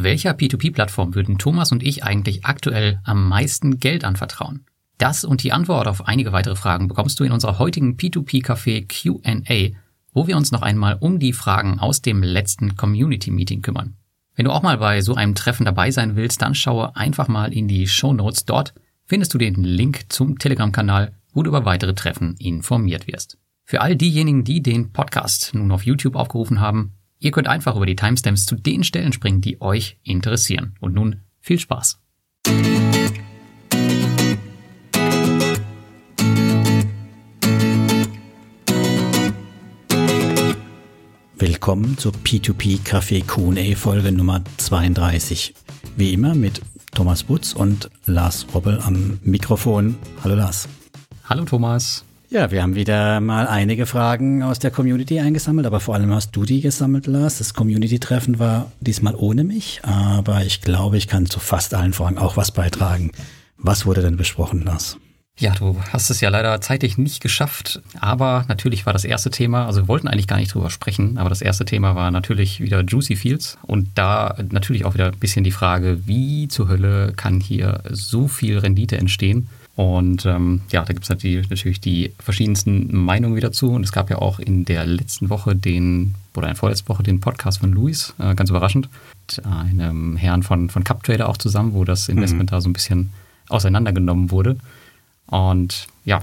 Welcher P2P-Plattform würden Thomas und ich eigentlich aktuell am meisten Geld anvertrauen? Das und die Antwort auf einige weitere Fragen bekommst du in unserer heutigen P2P-Café Q&A, wo wir uns noch einmal um die Fragen aus dem letzten Community-Meeting kümmern. Wenn du auch mal bei so einem Treffen dabei sein willst, dann schaue einfach mal in die Show Notes. Dort findest du den Link zum Telegram-Kanal, wo du über weitere Treffen informiert wirst. Für all diejenigen, die den Podcast nun auf YouTube aufgerufen haben, ihr könnt einfach über die Timestamps zu den Stellen springen, die euch interessieren. Und nun viel Spaß. Willkommen zur P2P Café Q&A Folge Nummer 32. Wie immer mit Thomas Butz und Lars Robbel am Mikrofon. Hallo Lars. Hallo Thomas. Ja, wir haben wieder mal einige Fragen aus der Community eingesammelt, aber vor allem hast du die gesammelt, Lars. Das Community-Treffen war diesmal ohne mich, aber ich glaube, ich kann zu fast allen Fragen auch was beitragen. Was wurde denn besprochen, Lars? Ja, du hast es ja leider zeitlich nicht geschafft, aber natürlich war das erste Thema, also wir wollten eigentlich gar nicht drüber sprechen, aber das erste Thema war natürlich wieder Juicy Fields und da natürlich auch wieder ein bisschen die Frage, wie zur Hölle kann hier so viel Rendite entstehen? Und ähm, ja, da gibt es natürlich, natürlich die verschiedensten Meinungen wieder zu. Und es gab ja auch in der letzten Woche den, oder in der vorletzten Woche den Podcast von Luis, äh, ganz überraschend, mit einem Herrn von, von CupTrader auch zusammen, wo das Investment mhm. da so ein bisschen auseinandergenommen wurde. Und ja,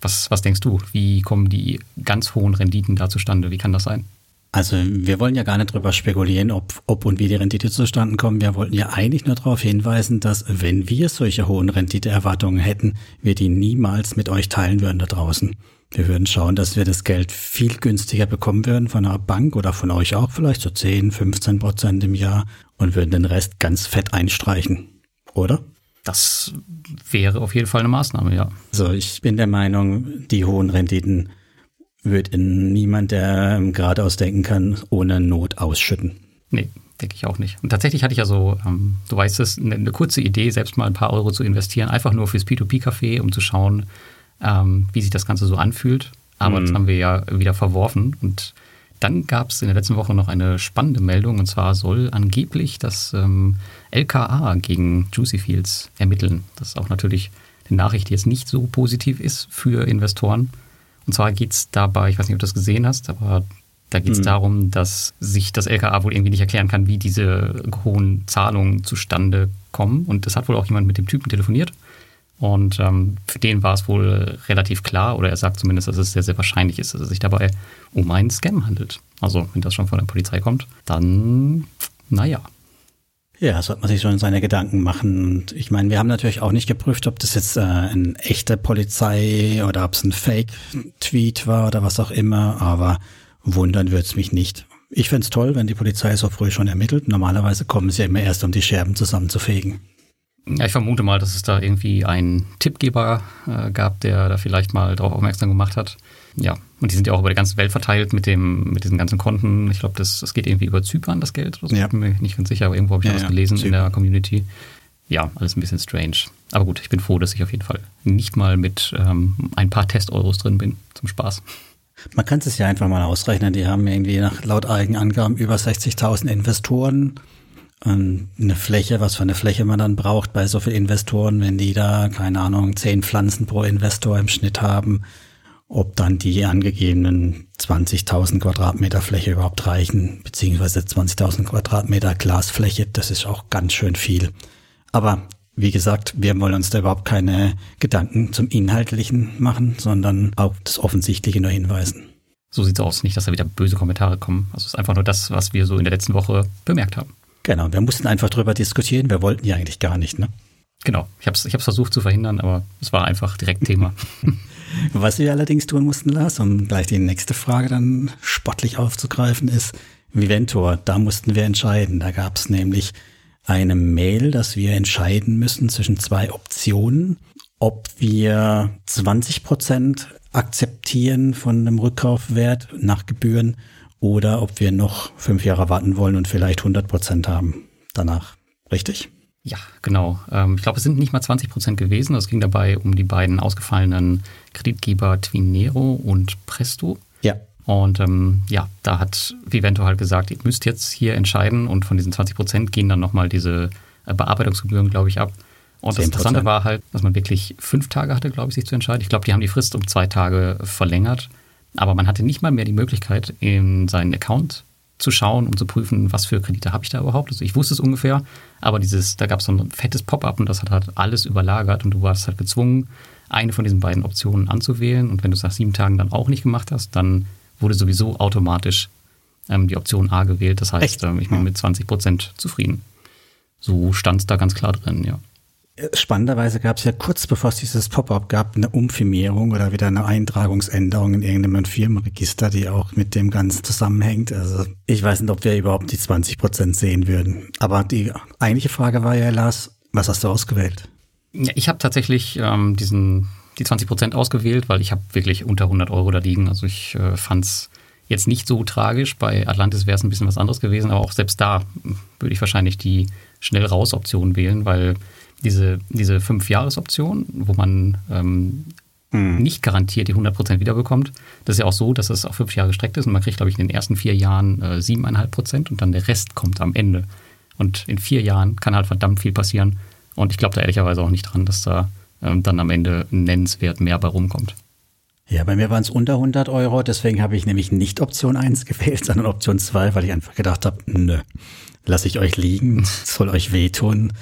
was, was denkst du? Wie kommen die ganz hohen Renditen da zustande? Wie kann das sein? Also wir wollen ja gar nicht drüber spekulieren, ob, ob und wie die Rendite zustande kommen. Wir wollten ja eigentlich nur darauf hinweisen, dass wenn wir solche hohen Renditeerwartungen hätten, wir die niemals mit euch teilen würden da draußen. Wir würden schauen, dass wir das Geld viel günstiger bekommen würden von einer Bank oder von euch auch vielleicht so 10, 15 Prozent im Jahr und würden den Rest ganz fett einstreichen. Oder? Das wäre auf jeden Fall eine Maßnahme, ja. So, ich bin der Meinung, die hohen Renditen wird niemand, der geradeaus denken kann, ohne Not ausschütten. Nee, denke ich auch nicht. Und tatsächlich hatte ich ja so, ähm, du weißt es, eine, eine, kurze Idee, selbst mal ein paar Euro zu investieren, einfach nur fürs P2P-Café, um zu schauen, ähm, wie sich das Ganze so anfühlt. Aber mhm. das haben wir ja wieder verworfen. Und dann gab es in der letzten Woche noch eine spannende Meldung, und zwar soll angeblich das ähm, LKA gegen Juicy Fields ermitteln. Das ist auch natürlich eine Nachricht, die jetzt nicht so positiv ist für Investoren. Und zwar geht es dabei, ich weiß nicht, ob du das gesehen hast, aber da geht es mhm. darum, dass sich das LKA wohl irgendwie nicht erklären kann, wie diese hohen Zahlungen zustande kommen. Und es hat wohl auch jemand mit dem Typen telefoniert. Und ähm, für den war es wohl relativ klar, oder er sagt zumindest, dass es sehr, sehr wahrscheinlich ist, dass es sich dabei um einen Scam handelt. Also, wenn das schon von der Polizei kommt, dann, naja. Ja, sollte man sich schon seine Gedanken machen. Und ich meine, wir haben natürlich auch nicht geprüft, ob das jetzt äh, eine echte Polizei oder ob es ein Fake-Tweet war oder was auch immer, aber wundern würde es mich nicht. Ich fände es toll, wenn die Polizei so früh schon ermittelt. Normalerweise kommen sie ja immer erst, um die Scherben zusammenzufegen. Ja, ich vermute mal, dass es da irgendwie einen Tippgeber äh, gab, der da vielleicht mal darauf aufmerksam gemacht hat. Ja, und die sind ja auch über die ganze Welt verteilt mit dem, mit diesen ganzen Konten. Ich glaube, das, das geht irgendwie über Zypern, das Geld. Also ja. Ich bin mir nicht ganz sicher, aber irgendwo habe ich ja, ja, gelesen Zypern. in der Community. Ja, alles ein bisschen strange. Aber gut, ich bin froh, dass ich auf jeden Fall nicht mal mit ähm, ein paar Test-Euros drin bin, zum Spaß. Man kann es ja einfach mal ausrechnen. Die haben irgendwie nach laut Eigenangaben über 60.000 Investoren eine Fläche, was für eine Fläche man dann braucht bei so vielen Investoren, wenn die da, keine Ahnung, zehn Pflanzen pro Investor im Schnitt haben, ob dann die angegebenen 20.000 Quadratmeter Fläche überhaupt reichen, beziehungsweise 20.000 Quadratmeter Glasfläche, das ist auch ganz schön viel. Aber wie gesagt, wir wollen uns da überhaupt keine Gedanken zum Inhaltlichen machen, sondern auf das Offensichtliche nur hinweisen. So sieht's aus. Nicht, dass da wieder böse Kommentare kommen. Also es ist einfach nur das, was wir so in der letzten Woche bemerkt haben. Genau, wir mussten einfach drüber diskutieren. Wir wollten ja eigentlich gar nicht, ne? Genau, ich habe es ich hab's versucht zu verhindern, aber es war einfach direkt Thema. Was wir allerdings tun mussten, Lars, um gleich die nächste Frage dann sportlich aufzugreifen, ist Viventor. Da mussten wir entscheiden. Da gab es nämlich eine Mail, dass wir entscheiden müssen zwischen zwei Optionen, ob wir 20 Prozent akzeptieren von einem Rückkaufwert nach Gebühren oder ob wir noch fünf Jahre warten wollen und vielleicht 100 Prozent haben danach. Richtig? Ja, genau. Ähm, ich glaube, es sind nicht mal 20 Prozent gewesen. Es ging dabei um die beiden ausgefallenen Kreditgeber Twinero und Presto. Ja. Und ähm, ja, da hat Vivento halt gesagt, ihr müsst jetzt hier entscheiden und von diesen 20 Prozent gehen dann nochmal diese äh, Bearbeitungsgebühren, glaube ich, ab. Und das Interessante war halt, dass man wirklich fünf Tage hatte, glaube ich, sich zu entscheiden. Ich glaube, die haben die Frist um zwei Tage verlängert. Aber man hatte nicht mal mehr die Möglichkeit, in seinen Account zu schauen, um zu prüfen, was für Kredite habe ich da überhaupt. Also ich wusste es ungefähr, aber dieses, da gab es so ein fettes Pop-up und das hat halt alles überlagert und du warst halt gezwungen, eine von diesen beiden Optionen anzuwählen. Und wenn du es nach sieben Tagen dann auch nicht gemacht hast, dann wurde sowieso automatisch ähm, die Option A gewählt. Das heißt, ähm, ich bin mit 20 Prozent zufrieden. So stand es da ganz klar drin, ja. Spannenderweise gab es ja kurz bevor es dieses Pop-up gab, eine Umfirmierung oder wieder eine Eintragungsänderung in irgendeinem Firmenregister, die auch mit dem Ganzen zusammenhängt. Also ich weiß nicht, ob wir überhaupt die 20 Prozent sehen würden. Aber die eigentliche Frage war ja, Lars, was hast du ausgewählt? Ja, ich habe tatsächlich ähm, diesen, die 20 Prozent ausgewählt, weil ich habe wirklich unter 100 Euro da liegen. Also ich äh, fand es jetzt nicht so tragisch. Bei Atlantis wäre es ein bisschen was anderes gewesen, aber auch selbst da würde ich wahrscheinlich die schnell raus Option wählen, weil diese, diese Fünf-Jahres-Option, wo man ähm, hm. nicht garantiert die 100% wiederbekommt. Das ist ja auch so, dass es auf fünf Jahre gestreckt ist und man kriegt, glaube ich, in den ersten vier Jahren äh, 7,5% und dann der Rest kommt am Ende. Und in vier Jahren kann halt verdammt viel passieren. Und ich glaube da ehrlicherweise auch nicht dran, dass da ähm, dann am Ende nennenswert mehr bei rumkommt. Ja, bei mir waren es unter 100 Euro, deswegen habe ich nämlich nicht Option 1 gewählt, sondern Option 2, weil ich einfach gedacht habe, nö, lasse ich euch liegen, soll euch wehtun.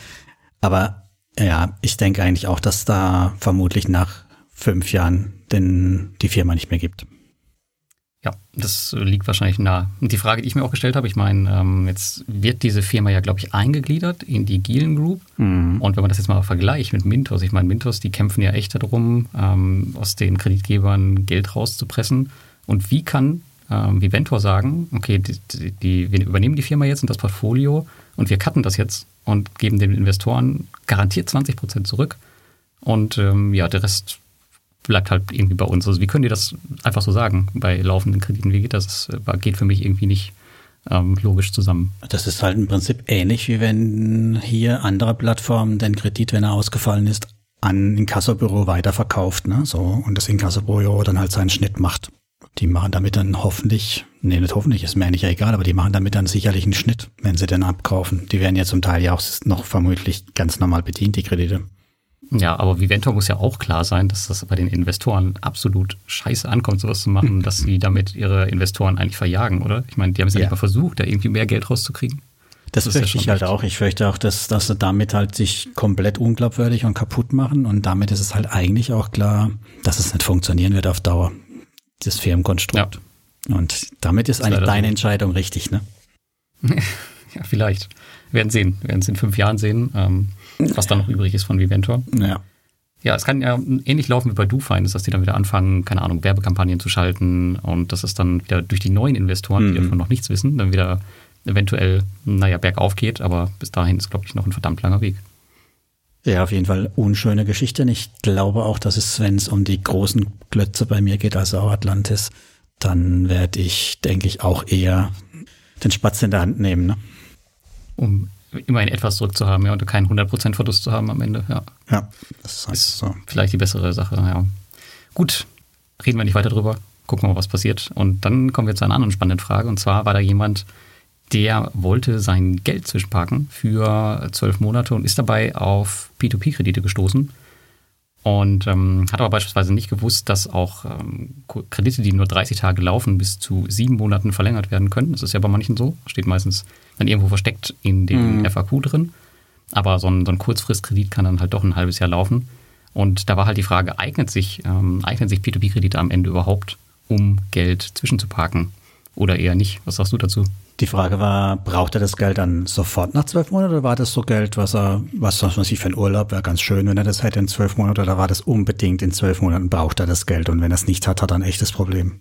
Aber ja, ich denke eigentlich auch, dass da vermutlich nach fünf Jahren denn die Firma nicht mehr gibt. Ja, das liegt wahrscheinlich nah. Und die Frage, die ich mir auch gestellt habe, ich meine, ähm, jetzt wird diese Firma ja, glaube ich, eingegliedert in die Gielen Group. Mhm. Und wenn man das jetzt mal vergleicht mit Mintos, ich meine, Mintos, die kämpfen ja echt darum, ähm, aus den Kreditgebern Geld rauszupressen. Und wie kann ähm, Viventor sagen, okay, die, die, wir übernehmen die Firma jetzt und das Portfolio und wir cutten das jetzt und geben den Investoren garantiert 20 Prozent zurück. Und ähm, ja, der Rest bleibt halt irgendwie bei uns. Also wie können die das einfach so sagen bei laufenden Krediten? Wie geht das? Das geht für mich irgendwie nicht ähm, logisch zusammen. Das ist halt im Prinzip ähnlich, wie wenn hier andere Plattformen den Kredit, wenn er ausgefallen ist, an Inkassobüro weiterverkauft, ne? So, und das Inkassobüro dann halt seinen Schnitt macht. Die machen damit dann hoffentlich, nee, nicht hoffentlich, ist mir eigentlich ja egal, aber die machen damit dann sicherlich einen Schnitt, wenn sie den abkaufen. Die werden ja zum Teil ja auch noch vermutlich ganz normal bedient, die Kredite. Ja, aber Viventor muss ja auch klar sein, dass das bei den Investoren absolut scheiße ankommt, sowas zu machen, dass sie damit ihre Investoren eigentlich verjagen, oder? Ich meine, die haben es ja, ja nicht mal versucht, da irgendwie mehr Geld rauszukriegen. Das, das fürchte ja ich halt auch. Ich fürchte auch, dass, dass sie damit halt sich komplett unglaubwürdig und kaputt machen. Und damit ist es halt eigentlich auch klar, dass es nicht funktionieren wird auf Dauer das Firmenkonstrukt. Ja. Und damit ist, ist eigentlich deine so. Entscheidung richtig, ne? ja, vielleicht. Wir werden sehen. Wir werden es in fünf Jahren sehen, ähm, was da noch übrig ist von Viventor. Ja. Ja, es kann ja ähnlich laufen wie bei DoFinance, dass die dann wieder anfangen, keine Ahnung, Werbekampagnen zu schalten und dass es dann wieder durch die neuen Investoren, mhm. die davon noch nichts wissen, dann wieder eventuell, naja, bergauf geht. Aber bis dahin ist, glaube ich, noch ein verdammt langer Weg. Ja, auf jeden Fall unschöne Geschichte. Ich glaube auch, dass es, wenn es um die großen Glötze bei mir geht, also auch Atlantis, dann werde ich, denke ich, auch eher den Spatz in der Hand nehmen. Ne? Um immerhin etwas zurückzuhaben, ja, und keinen 100% Verlust zu haben am Ende, ja. Ja, das ist, halt ist so. vielleicht die bessere Sache, ja. Gut, reden wir nicht weiter drüber, gucken wir mal, was passiert. Und dann kommen wir zu einer anderen spannenden Frage. Und zwar war da jemand, der wollte sein Geld zwischenparken für zwölf Monate und ist dabei auf P2P-Kredite gestoßen. Und ähm, hat aber beispielsweise nicht gewusst, dass auch ähm, Kredite, die nur 30 Tage laufen, bis zu sieben Monaten verlängert werden können. Das ist ja bei manchen so. Steht meistens dann irgendwo versteckt in dem mhm. FAQ drin. Aber so ein, so ein Kurzfristkredit kann dann halt doch ein halbes Jahr laufen. Und da war halt die Frage, eignet sich, ähm, eignen sich P2P-Kredite am Ende überhaupt, um Geld zwischenzuparken? Oder eher nicht? Was sagst du dazu? Die Frage war, braucht er das Geld dann sofort nach zwölf Monaten oder war das so Geld, was er, was, was man sich für einen Urlaub wäre ganz schön, wenn er das hätte in zwölf Monaten oder war das unbedingt in zwölf Monaten braucht er das Geld und wenn er es nicht hat, hat er ein echtes Problem?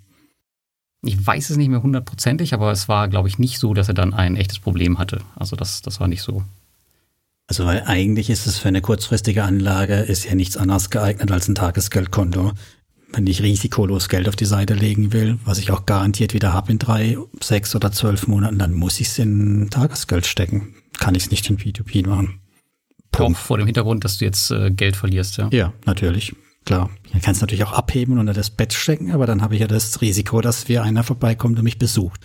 Ich weiß es nicht mehr hundertprozentig, aber es war, glaube ich, nicht so, dass er dann ein echtes Problem hatte. Also das, das war nicht so. Also weil eigentlich ist es für eine kurzfristige Anlage ist ja nichts anderes geeignet als ein Tagesgeldkonto wenn ich risikolos Geld auf die Seite legen will, was ich auch garantiert wieder habe in drei, sechs oder zwölf Monaten, dann muss ich es in Tagesgeld stecken. Kann ich es nicht in P2P machen. Punkt. Auch vor dem Hintergrund, dass du jetzt äh, Geld verlierst, ja? Ja, natürlich. Klar, man kann es natürlich auch abheben und unter das Bett stecken, aber dann habe ich ja das Risiko, dass wir einer vorbeikommt und mich besucht.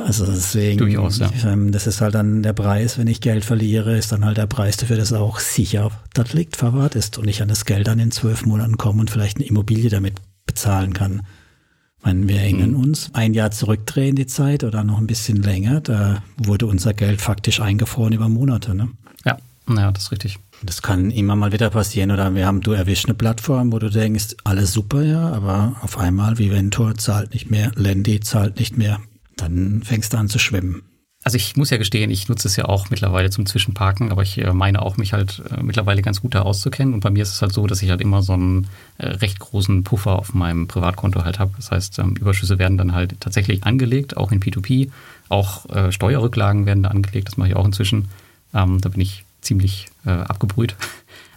Also deswegen, Durchaus, ja. ähm, das ist halt dann der Preis, wenn ich Geld verliere, ist dann halt der Preis dafür, dass auch sicher das liegt verwahrt ist und ich an das Geld dann in zwölf Monaten komme und vielleicht eine Immobilie damit bezahlen kann. Ich meine, wir erinnern Mhm. uns, ein Jahr zurückdrehen die Zeit oder noch ein bisschen länger, da wurde unser Geld faktisch eingefroren über Monate. Ne? Ja, naja, das ist richtig. Das kann immer mal wieder passieren oder wir haben, du erwischst eine Plattform, wo du denkst, alles super, ja, aber auf einmal Viventor zahlt nicht mehr, Lendi zahlt nicht mehr. Dann fängst du an zu schwimmen. Also ich muss ja gestehen, ich nutze es ja auch mittlerweile zum Zwischenparken, aber ich äh, meine auch, mich halt äh, mittlerweile ganz gut da auszukennen. Und bei mir ist es halt so, dass ich halt immer so einen äh, recht großen Puffer auf meinem Privatkonto halt habe. Das heißt, ähm, Überschüsse werden dann halt tatsächlich angelegt, auch in P2P. Auch Steuerrücklagen werden da angelegt, das mache ich auch inzwischen. Ähm, da bin ich ziemlich äh, abgebrüht.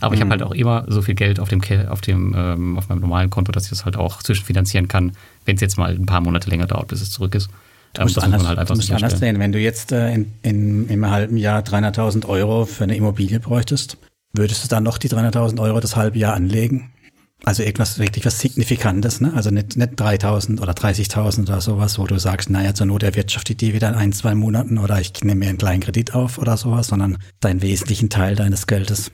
Aber ich habe halt auch immer so viel Geld auf dem, auf dem ähm, auf meinem normalen Konto, dass ich das halt auch zwischenfinanzieren kann, wenn es jetzt mal ein paar Monate länger dauert, bis es zurück ist. Du musst, Ähm, anders, muss man halt einfach du musst anders sehen. Wenn du jetzt äh, in, in, im halben Jahr 300.000 Euro für eine Immobilie bräuchtest, würdest du dann noch die 300.000 Euro das halbe Jahr anlegen? Also etwas wirklich was Signifikantes, ne? Also nicht, nicht 3.000 oder 30.000 oder sowas, wo du sagst, naja, zur Not erwirtschaftet die wieder in ein, zwei Monaten oder ich nehme mir einen kleinen Kredit auf oder sowas, sondern deinen wesentlichen Teil deines Geldes.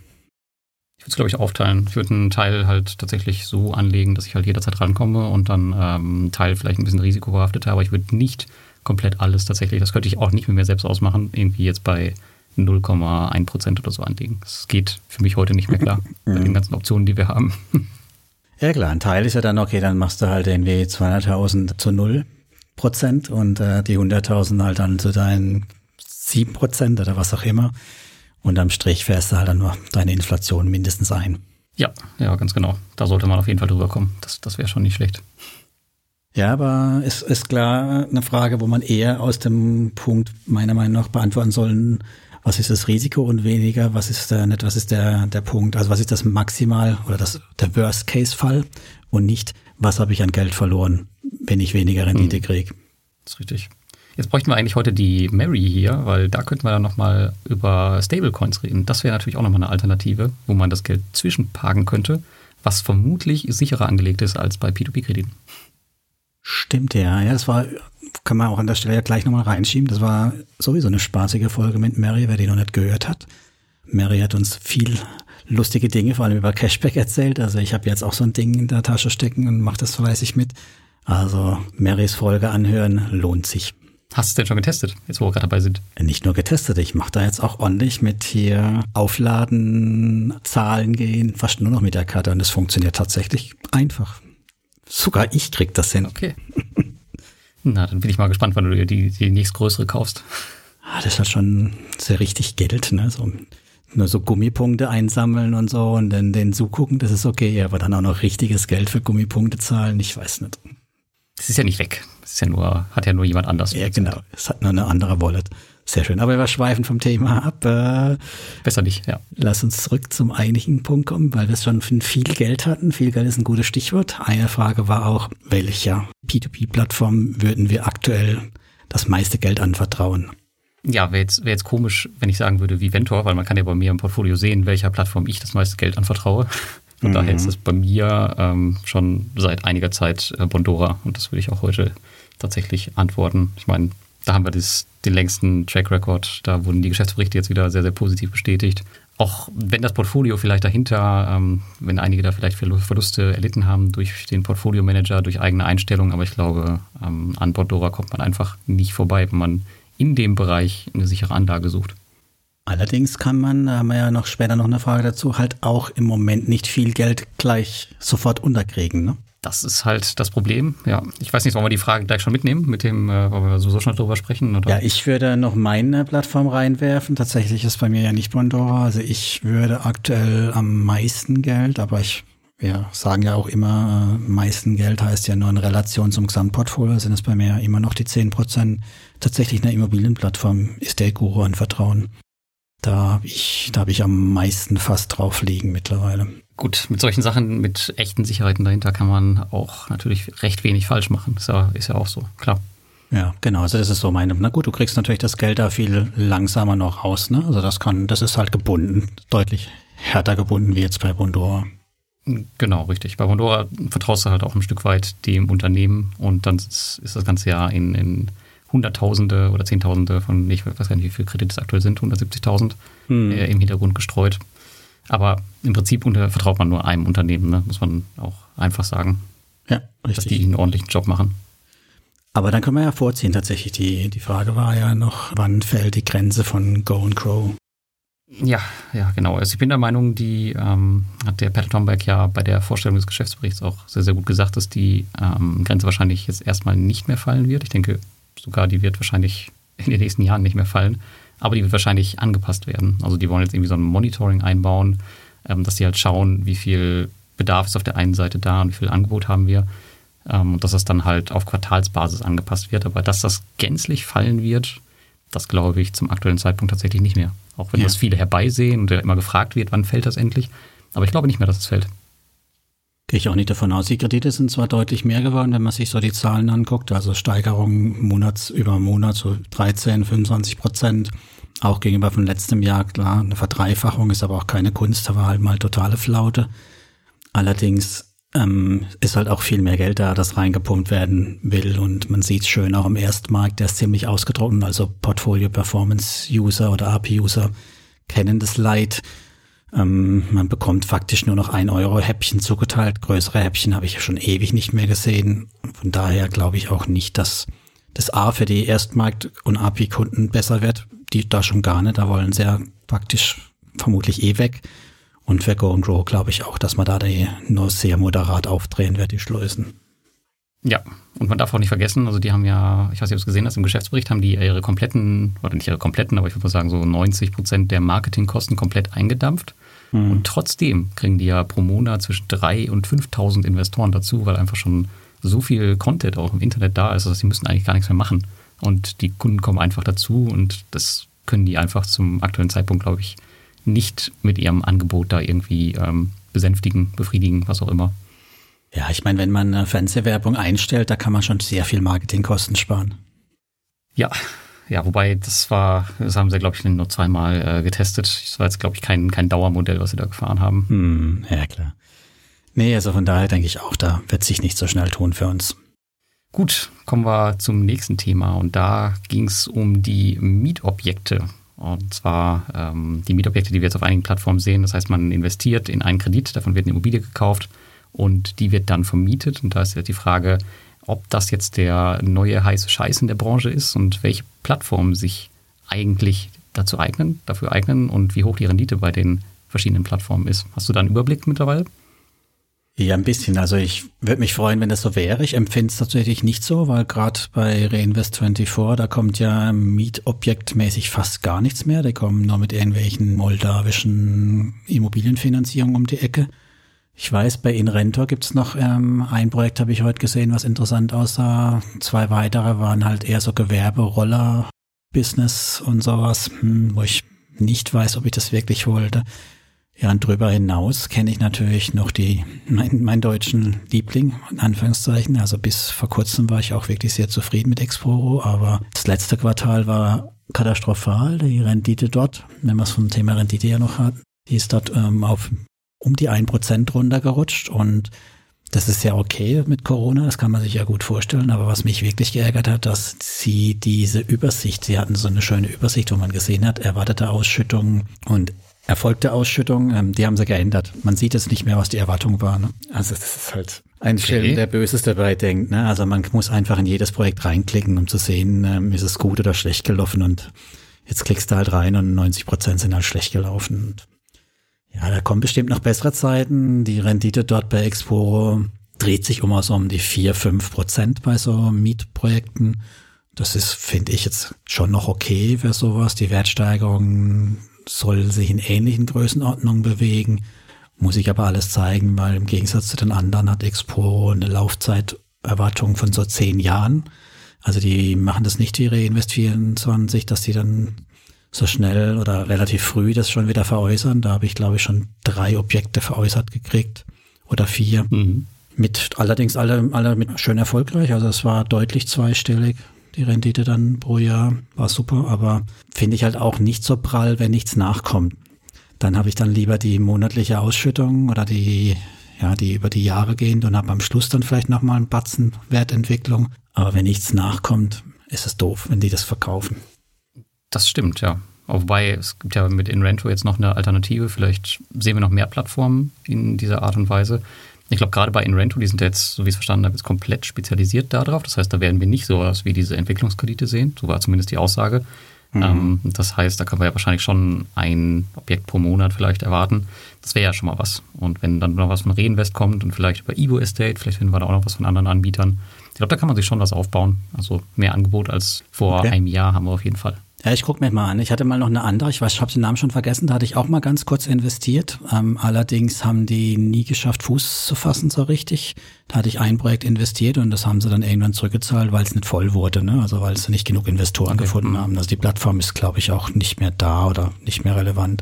Ich würde es, glaube ich, aufteilen. Ich würde einen Teil halt tatsächlich so anlegen, dass ich halt jederzeit rankomme und dann ähm, einen Teil vielleicht ein bisschen risikobehafteter, aber ich würde nicht komplett alles tatsächlich, das könnte ich auch nicht mit mir selbst ausmachen, irgendwie jetzt bei 0,1 Prozent oder so anlegen. Das geht für mich heute nicht mehr klar, bei den ganzen Optionen, die wir haben. Ja klar, ein Teil ist ja dann, okay, dann machst du halt irgendwie 200.000 zu 0 Prozent und äh, die 100.000 halt dann zu deinen 7 Prozent oder was auch immer. Und am Strich fährst du halt dann nur deine Inflation mindestens ein. Ja, ja, ganz genau. Da sollte man auf jeden Fall drüber kommen. Das, das wäre schon nicht schlecht. Ja, aber es ist klar eine Frage, wo man eher aus dem Punkt meiner Meinung nach beantworten sollen, was ist das Risiko und weniger, was ist der, nicht, was ist der, der Punkt, also was ist das Maximal oder das, der Worst-Case-Fall und nicht, was habe ich an Geld verloren, wenn ich weniger Rendite kriege. Das ist richtig. Jetzt bräuchten wir eigentlich heute die Mary hier, weil da könnten wir dann nochmal über Stablecoins reden. Das wäre natürlich auch nochmal eine Alternative, wo man das Geld zwischenparken könnte, was vermutlich sicherer angelegt ist als bei P2P-Krediten. Stimmt, ja. Ja, das war, kann man auch an der Stelle ja gleich nochmal reinschieben. Das war sowieso eine spaßige Folge mit Mary, wer die noch nicht gehört hat. Mary hat uns viel lustige Dinge, vor allem über Cashback erzählt. Also ich habe jetzt auch so ein Ding in der Tasche stecken und mache das fleißig mit. Also Marys Folge anhören lohnt sich. Hast du es denn schon getestet, jetzt wo wir gerade dabei sind? Nicht nur getestet, ich mache da jetzt auch ordentlich mit hier Aufladen, Zahlen gehen, fast nur noch mit der Karte und das funktioniert tatsächlich einfach. Sogar ich krieg das hin. Okay. Na, dann bin ich mal gespannt, wann du dir die, die nächstgrößere kaufst. Ah, das hat schon sehr richtig Geld, ne? So, nur so Gummipunkte einsammeln und so und dann den zugucken, das ist okay, aber dann auch noch richtiges Geld für Gummipunkte zahlen, ich weiß nicht. Das ist ja nicht weg. Das ist ja nur, hat ja nur jemand anders. Ja, genau. Es hat nur eine andere Wallet. Sehr schön. Aber wir schweifen vom Thema ab. Äh, Besser nicht, ja. lass uns zurück zum eigentlichen Punkt kommen, weil wir schon viel Geld hatten. Viel Geld ist ein gutes Stichwort. Eine Frage war auch, welcher P2P-Plattform würden wir aktuell das meiste Geld anvertrauen? Ja, wäre jetzt, wär jetzt komisch, wenn ich sagen würde, wie Ventor, weil man kann ja bei mir im Portfolio sehen, welcher Plattform ich das meiste Geld anvertraue. Von daher ist es bei mir ähm, schon seit einiger Zeit äh, Bondora und das würde ich auch heute tatsächlich antworten. Ich meine, da haben wir das, den längsten Track Record, da wurden die Geschäftsberichte jetzt wieder sehr, sehr positiv bestätigt. Auch wenn das Portfolio vielleicht dahinter, ähm, wenn einige da vielleicht Verlu- Verluste erlitten haben durch den Portfolio-Manager, durch eigene Einstellungen, aber ich glaube, ähm, an Bondora kommt man einfach nicht vorbei, wenn man in dem Bereich eine sichere Anlage sucht. Allerdings kann man, da haben wir ja noch später noch eine Frage dazu, halt auch im Moment nicht viel Geld gleich sofort unterkriegen. Ne? Das ist halt das Problem. Ja, ich weiß nicht, wollen wir die Frage gleich schon mitnehmen, mit dem, äh, wollen wir sowieso schon drüber sprechen? Oder? Ja, ich würde noch meine Plattform reinwerfen. Tatsächlich ist bei mir ja nicht Bondora. Also ich würde aktuell am meisten Geld, aber ich wir sagen ja auch immer, äh, meisten Geld heißt ja nur in Relation zum Gesamtportfolio, sind es bei mir immer noch die 10 Prozent. Tatsächlich eine Immobilienplattform ist der Guru an Vertrauen. Da habe ich, da habe ich am meisten fast drauf liegen mittlerweile. Gut, mit solchen Sachen, mit echten Sicherheiten dahinter kann man auch natürlich recht wenig falsch machen. Ist ja, ist ja auch so, klar. Ja, genau. Also das ist so meine. Na gut, du kriegst natürlich das Geld da viel langsamer noch raus. Ne? Also das kann, das ist halt gebunden, deutlich härter gebunden wie jetzt bei Bondora. Genau, richtig. Bei Mondora vertraust du halt auch ein Stück weit dem Unternehmen und dann ist, ist das ganze Jahr in, in Hunderttausende oder Zehntausende von, ich weiß gar nicht, wie viele Kredite es aktuell sind, 170.000 hm. äh, im Hintergrund gestreut. Aber im Prinzip unter, vertraut man nur einem Unternehmen, ne? muss man auch einfach sagen. Ja, richtig. Dass die einen ordentlichen Job machen. Aber dann können wir ja vorziehen tatsächlich. Die, die Frage war ja noch, wann fällt die Grenze von Go and Grow? Ja, ja, genau. Also ich bin der Meinung, die ähm, hat der Peter Tomberg ja bei der Vorstellung des Geschäftsberichts auch sehr, sehr gut gesagt, dass die ähm, Grenze wahrscheinlich jetzt erstmal nicht mehr fallen wird. Ich denke sogar, die wird wahrscheinlich in den nächsten Jahren nicht mehr fallen, aber die wird wahrscheinlich angepasst werden. Also die wollen jetzt irgendwie so ein Monitoring einbauen, ähm, dass die halt schauen, wie viel Bedarf ist auf der einen Seite da und wie viel Angebot haben wir. Ähm, und dass das dann halt auf Quartalsbasis angepasst wird. Aber dass das gänzlich fallen wird, das glaube ich zum aktuellen Zeitpunkt tatsächlich nicht mehr. Auch wenn ja. das viele herbeisehen und immer gefragt wird, wann fällt das endlich. Aber ich glaube nicht mehr, dass es fällt. Gehe ich auch nicht davon aus. Die Kredite sind zwar deutlich mehr geworden, wenn man sich so die Zahlen anguckt, also Steigerungen Monats über Monat, so 13, 25 Prozent. Auch gegenüber von letztem Jahr, klar, eine Verdreifachung ist aber auch keine Kunst, da war halt mal totale Flaute. Allerdings ähm, ist halt auch viel mehr Geld da, das reingepumpt werden will. Und man sieht es schön auch im Erstmarkt, der ist ziemlich ausgetrocknet. Also Portfolio Performance User oder AP-User kennen das Leid. Ähm, man bekommt faktisch nur noch ein Euro Häppchen zugeteilt. Größere Häppchen habe ich ja schon ewig nicht mehr gesehen. Von daher glaube ich auch nicht, dass das A für die Erstmarkt- und API-Kunden besser wird. Die da schon gar nicht. Da wollen sie ja praktisch vermutlich eh weg. Und für Go and Grow glaube ich auch, dass man da die nur sehr moderat aufdrehen wird, die Schleusen. Ja, und man darf auch nicht vergessen, also die haben ja, ich weiß nicht, ob es gesehen hast, im Geschäftsbericht haben die ihre kompletten, oder nicht ihre kompletten, aber ich würde mal sagen so 90 Prozent der Marketingkosten komplett eingedampft. Mhm. Und trotzdem kriegen die ja pro Monat zwischen 3.000 und 5.000 Investoren dazu, weil einfach schon so viel Content auch im Internet da ist, dass sie müssen eigentlich gar nichts mehr machen. Und die Kunden kommen einfach dazu und das können die einfach zum aktuellen Zeitpunkt, glaube ich, nicht mit ihrem Angebot da irgendwie ähm, besänftigen, befriedigen, was auch immer. Ja, ich meine, wenn man eine Fernsehwerbung einstellt, da kann man schon sehr viel Marketingkosten sparen. Ja, ja, wobei das war, das haben sie, glaube ich, nur zweimal äh, getestet. Das war jetzt, glaube ich, kein, kein Dauermodell, was sie da gefahren haben. Hm, ja, klar. Nee, also von daher denke ich auch, da wird sich nicht so schnell tun für uns. Gut, kommen wir zum nächsten Thema und da ging es um die Mietobjekte. Und zwar ähm, die Mietobjekte, die wir jetzt auf einigen Plattformen sehen. Das heißt, man investiert in einen Kredit, davon wird eine Immobilie gekauft und die wird dann vermietet. Und da ist ja die Frage, ob das jetzt der neue heiße Scheiß in der Branche ist und welche Plattformen sich eigentlich dazu eignen, dafür eignen und wie hoch die Rendite bei den verschiedenen Plattformen ist. Hast du da einen Überblick mittlerweile? Ja, ein bisschen. Also ich würde mich freuen, wenn das so wäre. Ich empfinde es tatsächlich nicht so, weil gerade bei Reinvest24, da kommt ja mietobjektmäßig fast gar nichts mehr. Die kommen nur mit irgendwelchen moldawischen Immobilienfinanzierungen um die Ecke. Ich weiß, bei Inrentor gibt's noch ähm, ein Projekt, habe ich heute gesehen, was interessant aussah. Zwei weitere waren halt eher so Gewerberoller, Business und sowas, hm, wo ich nicht weiß, ob ich das wirklich wollte. Ja, und darüber hinaus kenne ich natürlich noch die, mein, meinen deutschen Liebling, in Anführungszeichen. Also bis vor kurzem war ich auch wirklich sehr zufrieden mit Exporo, aber das letzte Quartal war katastrophal. Die Rendite dort, wenn wir es vom Thema Rendite ja noch hatten, die ist dort ähm, auf um die ein Prozent runtergerutscht und das ist ja okay mit Corona, das kann man sich ja gut vorstellen, aber was mich wirklich geärgert hat, dass sie diese Übersicht, sie hatten so eine schöne Übersicht, wo man gesehen hat, erwartete Ausschüttungen und erfolgte Ausschüttung, ähm, die haben sie geändert. Man sieht jetzt nicht mehr, was die Erwartung war. Ne? Also das ist halt ein okay. Film, der Böses dabei denkt. Ne? Also man muss einfach in jedes Projekt reinklicken, um zu sehen, ähm, ist es gut oder schlecht gelaufen. Und jetzt klickst du halt rein und 90 Prozent sind halt schlecht gelaufen. Und ja, da kommen bestimmt noch bessere Zeiten. Die Rendite dort bei Exporo dreht sich immer so um die 4, 5 Prozent bei so Mietprojekten. Das ist, finde ich, jetzt schon noch okay für sowas. Die Wertsteigerung soll sich in ähnlichen Größenordnungen bewegen, muss ich aber alles zeigen, weil im Gegensatz zu den anderen hat Expo eine Laufzeiterwartung von so zehn Jahren. Also die machen das nicht wie Reinvest24, dass die dann so schnell oder relativ früh das schon wieder veräußern. Da habe ich, glaube ich, schon drei Objekte veräußert gekriegt oder vier. Mhm. Mit allerdings alle, alle mit schön erfolgreich. Also es war deutlich zweistellig die Rendite dann pro Jahr war super, aber finde ich halt auch nicht so prall, wenn nichts nachkommt. Dann habe ich dann lieber die monatliche Ausschüttung oder die ja, die über die Jahre gehen und habe am Schluss dann vielleicht nochmal einen Batzen Wertentwicklung. Aber wenn nichts nachkommt, ist es doof, wenn die das verkaufen. Das stimmt, ja. Wobei es gibt ja mit Inrento jetzt noch eine Alternative. Vielleicht sehen wir noch mehr Plattformen in dieser Art und Weise. Ich glaube, gerade bei Inrento, die sind jetzt, so wie ich es verstanden habe, jetzt komplett spezialisiert darauf. Das heißt, da werden wir nicht so was wie diese Entwicklungskredite sehen. So war zumindest die Aussage. Mhm. Ähm, das heißt, da können wir ja wahrscheinlich schon ein Objekt pro Monat vielleicht erwarten. Das wäre ja schon mal was. Und wenn dann noch was von Reinvest kommt und vielleicht über Evo Estate, vielleicht finden wir da auch noch was von anderen Anbietern. Ich glaube, da kann man sich schon was aufbauen. Also mehr Angebot als vor okay. einem Jahr haben wir auf jeden Fall. Ja, ich gucke mir mal an. Ich hatte mal noch eine andere, ich weiß, ich habe den Namen schon vergessen, da hatte ich auch mal ganz kurz investiert. Ähm, allerdings haben die nie geschafft, Fuß zu fassen so richtig. Da hatte ich ein Projekt investiert und das haben sie dann irgendwann zurückgezahlt, weil es nicht voll wurde, ne? Also weil sie nicht genug Investoren okay. gefunden mhm. haben. Also die Plattform ist, glaube ich, auch nicht mehr da oder nicht mehr relevant.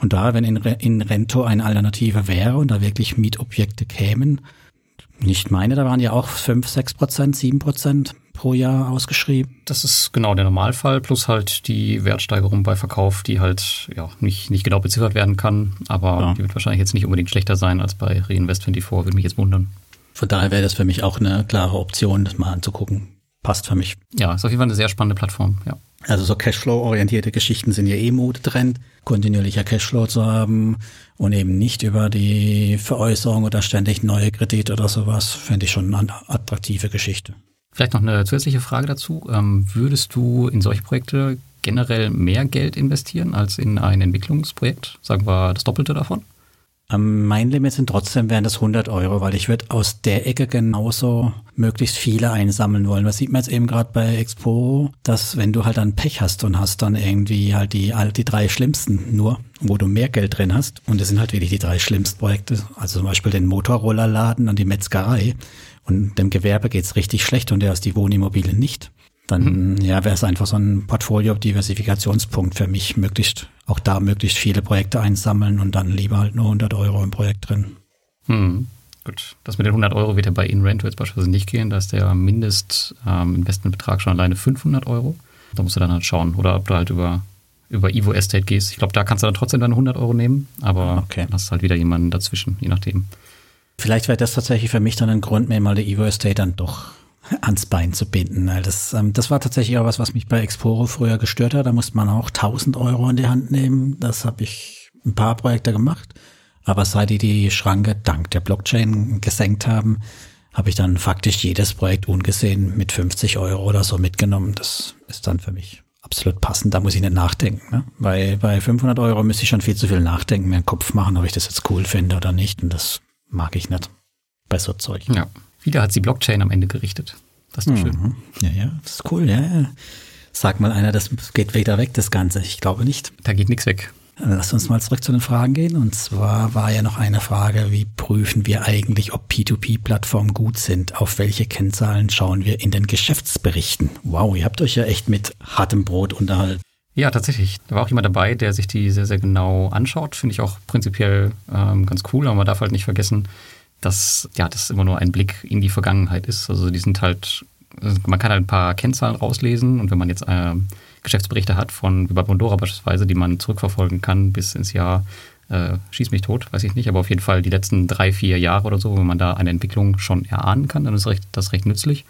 Und da, wenn in, in Rento eine Alternative wäre und da wirklich Mietobjekte kämen, nicht meine, da waren ja auch fünf, sechs Prozent, sieben Prozent pro Jahr ausgeschrieben. Das ist genau der Normalfall, plus halt die Wertsteigerung bei Verkauf, die halt ja nicht, nicht genau beziffert werden kann, aber ja. die wird wahrscheinlich jetzt nicht unbedingt schlechter sein als bei Reinvest24, würde mich jetzt wundern. Von daher wäre das für mich auch eine klare Option, das mal anzugucken. Passt für mich. Ja, ist auf jeden Fall eine sehr spannende Plattform, ja. Also so Cashflow-orientierte Geschichten sind ja eh Modetrend, kontinuierlicher Cashflow zu haben und eben nicht über die Veräußerung oder ständig neue Kredite oder sowas, fände ich schon eine attraktive Geschichte. Vielleicht noch eine zusätzliche Frage dazu. Ähm, würdest du in solche Projekte generell mehr Geld investieren als in ein Entwicklungsprojekt? Sagen wir das Doppelte davon? Ähm, mein Limit sind trotzdem wären das 100 Euro, weil ich würde aus der Ecke genauso möglichst viele einsammeln wollen. Was sieht man jetzt eben gerade bei Expo, dass wenn du halt dann Pech hast und hast dann irgendwie halt die, all die drei schlimmsten nur, wo du mehr Geld drin hast, und das sind halt wirklich die drei schlimmsten Projekte, also zum Beispiel den Motorrollerladen und die Metzgerei, und dem Gewerbe geht's richtig schlecht und der ist die Wohnimmobilien nicht, dann mhm. ja, wäre es einfach so ein Portfolio-Diversifikationspunkt für mich, möglichst auch da möglichst viele Projekte einsammeln und dann lieber halt nur 100 Euro im Projekt drin. Hm. Gut, das mit den 100 Euro wird ja bei InRent jetzt beispielsweise nicht gehen, da ist der Mindestinvestmentbetrag ähm, schon alleine 500 Euro. Da musst du dann halt schauen oder ob du halt über über Evo Estate gehst. Ich glaube, da kannst du dann trotzdem deine 100 Euro nehmen, aber okay. hast halt wieder jemanden dazwischen, je nachdem. Vielleicht wäre das tatsächlich für mich dann ein Grund, mir mal die Evo Estate dann doch ans Bein zu binden. Das, ähm, das war tatsächlich auch was, was mich bei Exporo früher gestört hat. Da musste man auch 1000 Euro in die Hand nehmen. Das habe ich ein paar Projekte gemacht. Aber seit die die Schranke dank der Blockchain gesenkt haben, habe ich dann faktisch jedes Projekt ungesehen mit 50 Euro oder so mitgenommen. Das ist dann für mich absolut passend. Da muss ich nicht nachdenken. Ne? Bei, bei 500 Euro müsste ich schon viel zu viel nachdenken, mir einen Kopf machen, ob ich das jetzt cool finde oder nicht. Und das mag ich nicht bei so Zeug. Ja. Wieder hat sie Blockchain am Ende gerichtet. Das ist doch mhm. schön. Ja, ja, das ist cool, ja, ja. Sag mal einer, das geht wieder weg, das Ganze. Ich glaube nicht. Da geht nichts weg. Lass uns mal zurück zu den Fragen gehen. Und zwar war ja noch eine Frage, wie prüfen wir eigentlich, ob P2P-Plattformen gut sind? Auf welche Kennzahlen schauen wir in den Geschäftsberichten? Wow, ihr habt euch ja echt mit hartem Brot unterhalten. Ja, tatsächlich. Da war auch jemand dabei, der sich die sehr, sehr genau anschaut. Finde ich auch prinzipiell ähm, ganz cool, aber man darf halt nicht vergessen, dass ja, das immer nur ein Blick in die Vergangenheit ist. Also die sind halt, also man kann halt ein paar Kennzahlen rauslesen und wenn man jetzt äh, Geschäftsberichte hat von, wie bei Bondora beispielsweise, die man zurückverfolgen kann bis ins Jahr, äh, schieß mich tot, weiß ich nicht, aber auf jeden Fall die letzten drei, vier Jahre oder so, wenn man da eine Entwicklung schon erahnen kann, dann ist recht, das recht nützlich.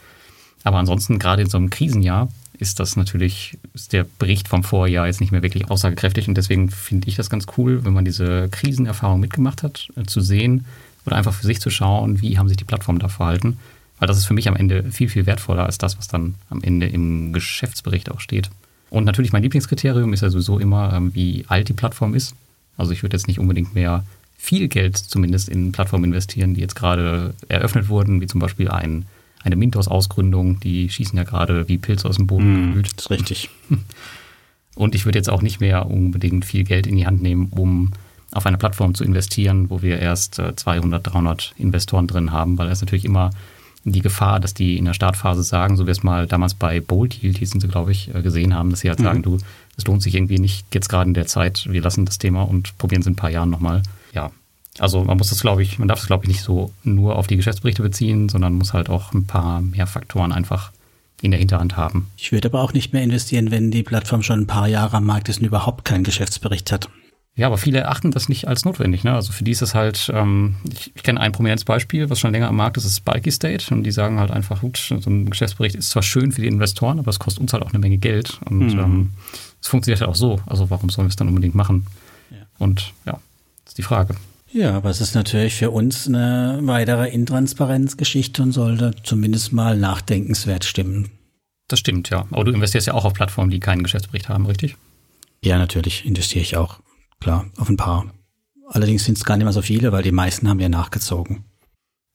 Aber ansonsten, gerade in so einem Krisenjahr, ist das natürlich, ist der Bericht vom Vorjahr jetzt nicht mehr wirklich aussagekräftig und deswegen finde ich das ganz cool, wenn man diese Krisenerfahrung mitgemacht hat, äh, zu sehen oder einfach für sich zu schauen, wie haben sich die Plattformen da verhalten. Weil das ist für mich am Ende viel, viel wertvoller als das, was dann am Ende im Geschäftsbericht auch steht. Und natürlich mein Lieblingskriterium ist ja sowieso immer, ähm, wie alt die Plattform ist. Also ich würde jetzt nicht unbedingt mehr viel Geld zumindest in Plattformen investieren, die jetzt gerade eröffnet wurden, wie zum Beispiel ein eine Mintos-Ausgründung, die schießen ja gerade wie Pilze aus dem Boden mm, Das ist richtig. Und ich würde jetzt auch nicht mehr unbedingt viel Geld in die Hand nehmen, um auf eine Plattform zu investieren, wo wir erst 200, äh, 300 Investoren drin haben, weil da ist natürlich immer die Gefahr, dass die in der Startphase sagen, so wie wir es mal damals bei Bold Yield hießen sie, glaube ich, äh, gesehen haben, dass sie halt mhm. sagen, du, es lohnt sich irgendwie nicht jetzt gerade in der Zeit, wir lassen das Thema und probieren es in ein paar Jahren nochmal. Ja, also man muss das, glaube ich, man darf es, glaube ich, nicht so nur auf die Geschäftsberichte beziehen, sondern muss halt auch ein paar mehr Faktoren einfach in der Hinterhand haben. Ich würde aber auch nicht mehr investieren, wenn die Plattform schon ein paar Jahre am Markt ist und überhaupt keinen Geschäftsbericht hat. Ja, aber viele erachten das nicht als notwendig. Ne? Also für die ist es halt, ähm, ich, ich kenne ein prominentes Beispiel, was schon länger am Markt ist, ist Spiky State. Und die sagen halt einfach, gut, so ein Geschäftsbericht ist zwar schön für die Investoren, aber es kostet uns halt auch eine Menge Geld. Und mhm. ähm, es funktioniert halt auch so. Also warum sollen wir es dann unbedingt machen? Ja. Und ja, das ist die Frage. Ja, aber es ist natürlich für uns eine weitere Intransparenzgeschichte und sollte zumindest mal nachdenkenswert stimmen. Das stimmt, ja. Aber du investierst ja auch auf Plattformen, die keinen Geschäftsbericht haben, richtig? Ja, natürlich investiere ich auch. Klar, auf ein paar. Allerdings sind es gar nicht mehr so viele, weil die meisten haben ja nachgezogen.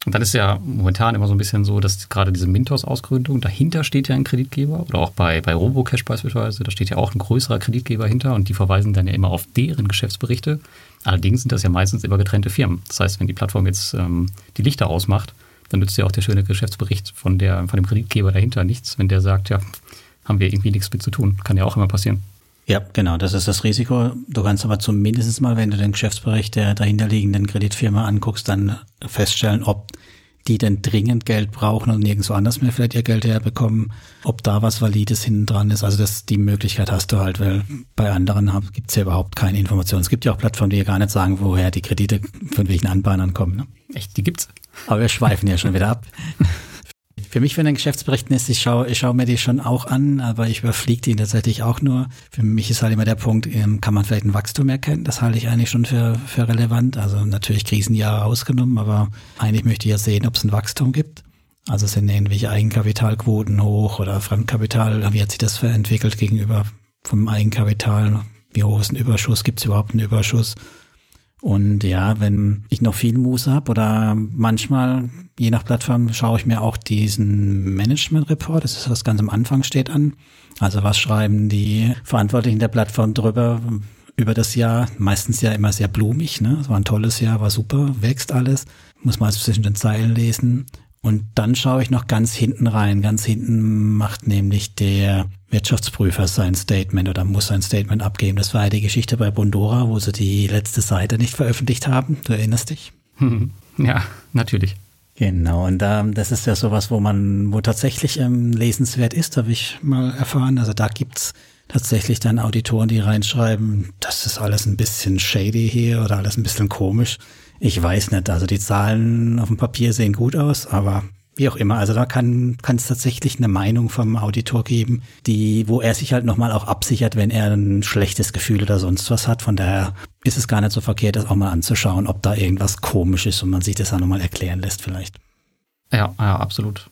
Und dann ist ja momentan immer so ein bisschen so, dass gerade diese Mintos-Ausgründung, dahinter steht ja ein Kreditgeber oder auch bei, bei Robocash beispielsweise, da steht ja auch ein größerer Kreditgeber hinter und die verweisen dann ja immer auf deren Geschäftsberichte. Allerdings sind das ja meistens immer getrennte Firmen. Das heißt, wenn die Plattform jetzt ähm, die Lichter ausmacht, dann nützt ja auch der schöne Geschäftsbericht von, der, von dem Kreditgeber dahinter nichts, wenn der sagt, ja, haben wir irgendwie nichts mit zu tun. Kann ja auch immer passieren. Ja, genau, das ist das Risiko. Du kannst aber zumindest mal, wenn du den Geschäftsbericht der dahinterliegenden Kreditfirma anguckst, dann feststellen, ob die denn dringend Geld brauchen und nirgendwo anders mehr vielleicht ihr Geld herbekommen, ob da was Valides hinten dran ist. Also das, die Möglichkeit hast du halt, weil bei anderen gibt es ja überhaupt keine Informationen. Es gibt ja auch Plattformen, die ja gar nicht sagen, woher die Kredite von welchen Anbahnern kommen. Ne? Echt, die gibt's? Aber wir schweifen ja schon wieder ab. Für mich, wenn ein Geschäftsbericht ist, ich schaue, ich schaue mir die schon auch an, aber ich überfliege die tatsächlich auch nur. Für mich ist halt immer der Punkt, ähm, kann man vielleicht ein Wachstum erkennen? Das halte ich eigentlich schon für, für relevant. Also natürlich Krisenjahre ausgenommen, aber eigentlich möchte ich ja sehen, ob es ein Wachstum gibt. Also sind irgendwelche Eigenkapitalquoten hoch oder Fremdkapital, wie hat sich das entwickelt gegenüber vom Eigenkapital? Wie hoch ist ein Überschuss? Gibt es überhaupt einen Überschuss? Und ja, wenn ich noch viel Muße habe oder manchmal, je nach Plattform, schaue ich mir auch diesen Management Report, das ist was ganz am Anfang steht an. Also was schreiben die Verantwortlichen der Plattform drüber über das Jahr? Meistens ja immer sehr blumig, ne? Es war ein tolles Jahr, war super, wächst alles. Muss man also zwischen den Zeilen lesen. Und dann schaue ich noch ganz hinten rein. Ganz hinten macht nämlich der Wirtschaftsprüfer sein Statement oder muss sein Statement abgeben. Das war ja die Geschichte bei Bondora, wo sie die letzte Seite nicht veröffentlicht haben. Du erinnerst dich? Ja, natürlich. Genau, und ähm, das ist ja sowas, wo man, wo tatsächlich ähm, lesenswert ist, habe ich mal erfahren. Also da gibt's tatsächlich dann Auditoren, die reinschreiben, das ist alles ein bisschen shady hier oder alles ein bisschen komisch. Ich weiß nicht, also die Zahlen auf dem Papier sehen gut aus, aber wie auch immer. Also da kann es tatsächlich eine Meinung vom Auditor geben, die, wo er sich halt nochmal auch absichert, wenn er ein schlechtes Gefühl oder sonst was hat. Von daher ist es gar nicht so verkehrt, das auch mal anzuschauen, ob da irgendwas komisch ist und man sich das auch nochmal erklären lässt vielleicht. Ja, ja, absolut.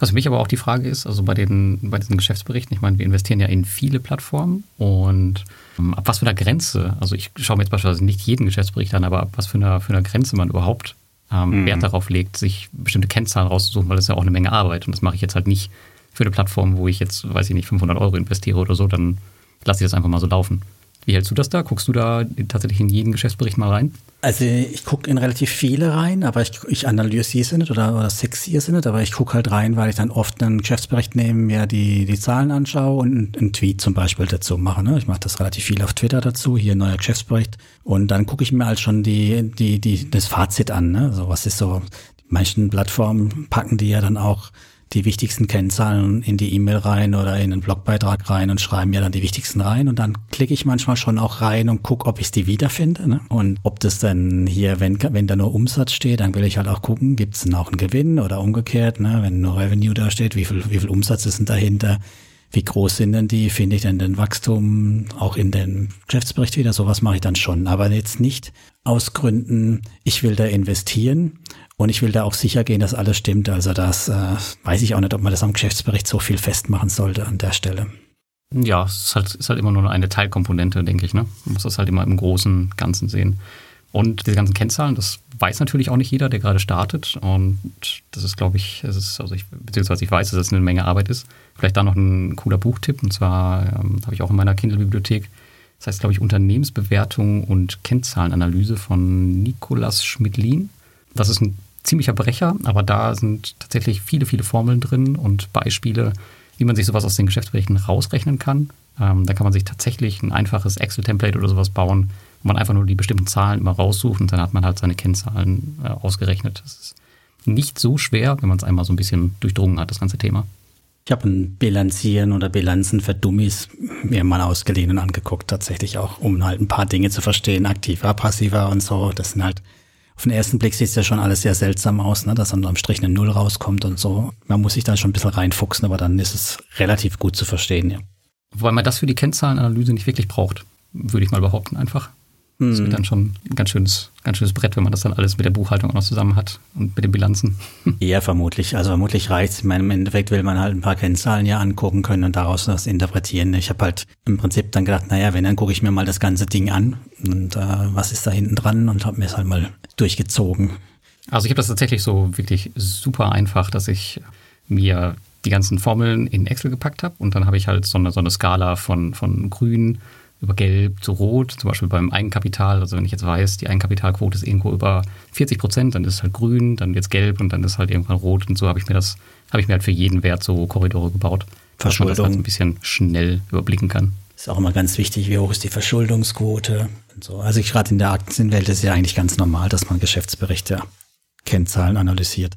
Was für mich aber auch die Frage ist, also bei den, bei diesen Geschäftsberichten, ich meine, wir investieren ja in viele Plattformen und ab was für einer Grenze, also ich schaue mir jetzt beispielsweise nicht jeden Geschäftsbericht an, aber ab was für einer, für einer Grenze man überhaupt ähm, mhm. Wert darauf legt, sich bestimmte Kennzahlen rauszusuchen, weil das ist ja auch eine Menge Arbeit. Und das mache ich jetzt halt nicht für eine Plattform, wo ich jetzt, weiß ich nicht, 500 Euro investiere oder so, dann lasse ich das einfach mal so laufen. Wie hältst du das da? Guckst du da tatsächlich in jeden Geschäftsbericht mal rein? Also ich gucke in relativ viele rein, aber ich, ich analysiere sie nicht oder, oder sexiere sie nicht, aber ich gucke halt rein, weil ich dann oft einen Geschäftsbericht nehme, mir die, die Zahlen anschaue und einen Tweet zum Beispiel dazu mache. Ne? Ich mache das relativ viel auf Twitter dazu, hier neuer Geschäftsbericht. Und dann gucke ich mir halt schon die, die, die, das Fazit an. Ne? So was ist so, die meisten Plattformen packen die ja dann auch die wichtigsten Kennzahlen in die E-Mail rein oder in einen Blogbeitrag rein und schreiben mir dann die wichtigsten rein. Und dann klicke ich manchmal schon auch rein und gucke, ob ich die wiederfinde. Ne? Und ob das dann hier, wenn, wenn da nur Umsatz steht, dann will ich halt auch gucken, gibt es denn auch einen Gewinn oder umgekehrt, ne? wenn nur Revenue da steht, wie viel, wie viel Umsatz ist denn dahinter? Wie groß sind denn die? Finde ich denn den Wachstum auch in den Geschäftsbericht wieder? Sowas mache ich dann schon. Aber jetzt nicht aus Gründen, ich will da investieren, und ich will da auch sicher gehen, dass alles stimmt. Also das äh, weiß ich auch nicht, ob man das am Geschäftsbericht so viel festmachen sollte an der Stelle. Ja, es ist halt, ist halt immer nur eine Teilkomponente, denke ich. Ne? Man muss das halt immer im großen Ganzen sehen. Und diese ganzen Kennzahlen, das weiß natürlich auch nicht jeder, der gerade startet. Und das ist, glaube ich, es ist, also ich, beziehungsweise ich weiß, dass es eine Menge Arbeit ist. Vielleicht da noch ein cooler Buchtipp. Und zwar ähm, habe ich auch in meiner Kindle-Bibliothek. Das heißt, glaube ich, Unternehmensbewertung und Kennzahlenanalyse von Nicolas Schmidlin. Das ist ein ziemlicher Brecher, aber da sind tatsächlich viele, viele Formeln drin und Beispiele, wie man sich sowas aus den Geschäftsberichten rausrechnen kann. Ähm, da kann man sich tatsächlich ein einfaches Excel-Template oder sowas bauen, wo man einfach nur die bestimmten Zahlen immer raussucht und dann hat man halt seine Kennzahlen äh, ausgerechnet. Das ist nicht so schwer, wenn man es einmal so ein bisschen durchdrungen hat, das ganze Thema. Ich habe ein Bilanzieren oder Bilanzen für Dummies mir mal ausgeliehen und angeguckt, tatsächlich auch, um halt ein paar Dinge zu verstehen, aktiver, passiver und so. Das sind halt, auf den ersten Blick sieht es ja schon alles sehr seltsam aus, ne, dass dann am Strich eine Null rauskommt und so. Man muss sich da schon ein bisschen reinfuchsen, aber dann ist es relativ gut zu verstehen, ja. Wobei man das für die Kennzahlenanalyse nicht wirklich braucht, würde ich mal behaupten einfach. Das wird mhm. dann schon ein ganz schönes, ganz schönes Brett, wenn man das dann alles mit der Buchhaltung auch noch zusammen hat und mit den Bilanzen. Ja, vermutlich. Also vermutlich reicht es. Ich meine, im Endeffekt will man halt ein paar Kennzahlen ja angucken können und daraus das interpretieren. Ich habe halt im Prinzip dann gedacht, naja, wenn, dann gucke ich mir mal das ganze Ding an und äh, was ist da hinten dran und habe mir es halt mal durchgezogen. Also ich habe das tatsächlich so wirklich super einfach, dass ich mir die ganzen Formeln in Excel gepackt habe und dann habe ich halt so eine, so eine Skala von, von grün, über Gelb zu Rot, zum Beispiel beim Eigenkapital. Also wenn ich jetzt weiß, die Eigenkapitalquote ist irgendwo über 40 Prozent, dann ist es halt grün, dann jetzt gelb und dann ist halt irgendwann rot. Und so habe ich mir das, habe ich mir halt für jeden Wert so Korridore gebaut, dass man das halt ein bisschen schnell überblicken kann. Ist auch immer ganz wichtig, wie hoch ist die Verschuldungsquote und so. Also ich gerade in der Aktienwelt ist ja eigentlich ganz normal, dass man Geschäftsberichte, Kennzahlen analysiert.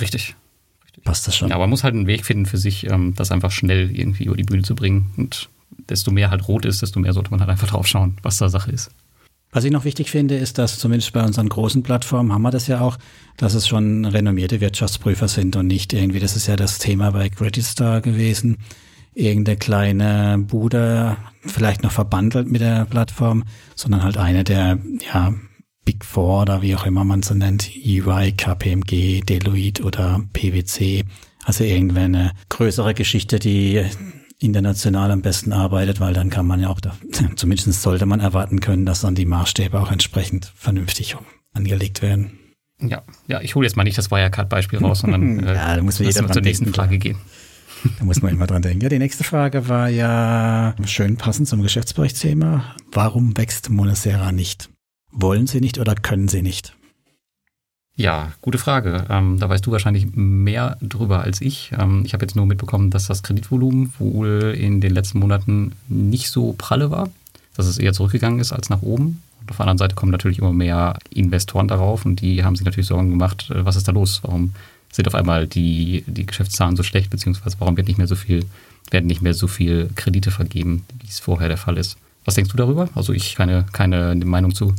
Richtig. Passt das schon. Ja, aber man muss halt einen Weg finden für sich, ähm, das einfach schnell irgendwie über die Bühne zu bringen und desto mehr halt rot ist, desto mehr sollte man halt einfach drauf schauen, was da Sache ist. Was ich noch wichtig finde, ist, dass zumindest bei unseren großen Plattformen haben wir das ja auch, dass es schon renommierte Wirtschaftsprüfer sind und nicht irgendwie, das ist ja das Thema bei Credit gewesen, irgendeine kleine Bude, vielleicht noch verbandelt mit der Plattform, sondern halt eine der, ja, Big Four oder wie auch immer man so nennt, EY, KPMG, Deloitte oder PwC, also irgendeine größere Geschichte, die international am besten arbeitet, weil dann kann man ja auch, da, zumindest sollte man erwarten können, dass dann die Maßstäbe auch entsprechend vernünftig angelegt werden. Ja, ja, ich hole jetzt mal nicht das Wirecard-Beispiel raus, sondern äh, ja, da muss jeder zur nächsten Frage gehen. Da muss man immer dran denken. Ja, die nächste Frage war ja schön passend zum Geschäftsberichtsthema. Warum wächst Monacera nicht? Wollen sie nicht oder können sie nicht? Ja, gute Frage. Ähm, da weißt du wahrscheinlich mehr drüber als ich. Ähm, ich habe jetzt nur mitbekommen, dass das Kreditvolumen wohl in den letzten Monaten nicht so pralle war, dass es eher zurückgegangen ist als nach oben. Und auf der anderen Seite kommen natürlich immer mehr Investoren darauf und die haben sich natürlich Sorgen gemacht, äh, was ist da los? Warum sind auf einmal die, die Geschäftszahlen so schlecht, beziehungsweise warum wird nicht mehr so viel, werden nicht mehr so viel Kredite vergeben, wie es vorher der Fall ist. Was denkst du darüber? Also ich keine, keine Meinung zu.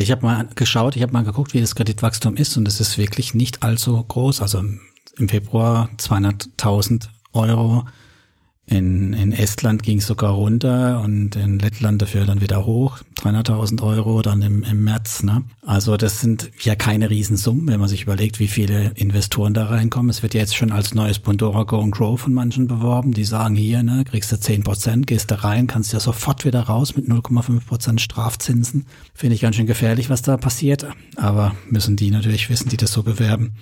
Ich habe mal geschaut, ich habe mal geguckt, wie das Kreditwachstum ist und es ist wirklich nicht allzu groß. Also im Februar 200.000 Euro in, in Estland ging es sogar runter und in Lettland dafür dann wieder hoch, 300.000 Euro dann im, im März. Ne? Also das sind ja keine Riesensummen, wenn man sich überlegt, wie viele Investoren da reinkommen. Es wird jetzt schon als neues Pandora Go and Grow von manchen beworben, die sagen hier, ne, kriegst du 10 Prozent, gehst da rein, kannst ja sofort wieder raus mit 0,5 Prozent Strafzinsen. Finde ich ganz schön gefährlich, was da passiert, aber müssen die natürlich wissen, die das so bewerben.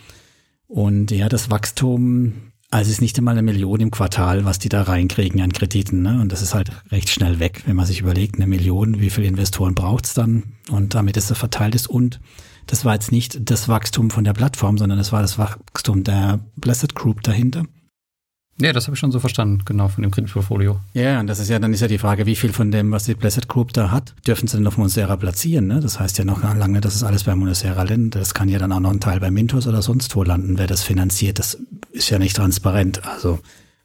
Und ja, das Wachstum also es ist nicht einmal eine Million im Quartal, was die da reinkriegen an Krediten. Ne? Und das ist halt recht schnell weg, wenn man sich überlegt, eine Million, wie viele Investoren braucht's dann? Und damit es verteilt ist. Und das war jetzt nicht das Wachstum von der Plattform, sondern das war das Wachstum der Blessed Group dahinter. Ja, das habe ich schon so verstanden, genau, von dem Kreditportfolio. Ja, und das ist ja, dann ist ja die Frage, wie viel von dem, was die Blessed Group da hat, dürfen sie denn auf Monstera platzieren, ne? Das heißt ja noch lange, dass es alles bei Monstera landet. Das kann ja dann auch noch ein Teil bei Mintos oder sonst wo landen, wer das finanziert. Das ist ja nicht transparent. Also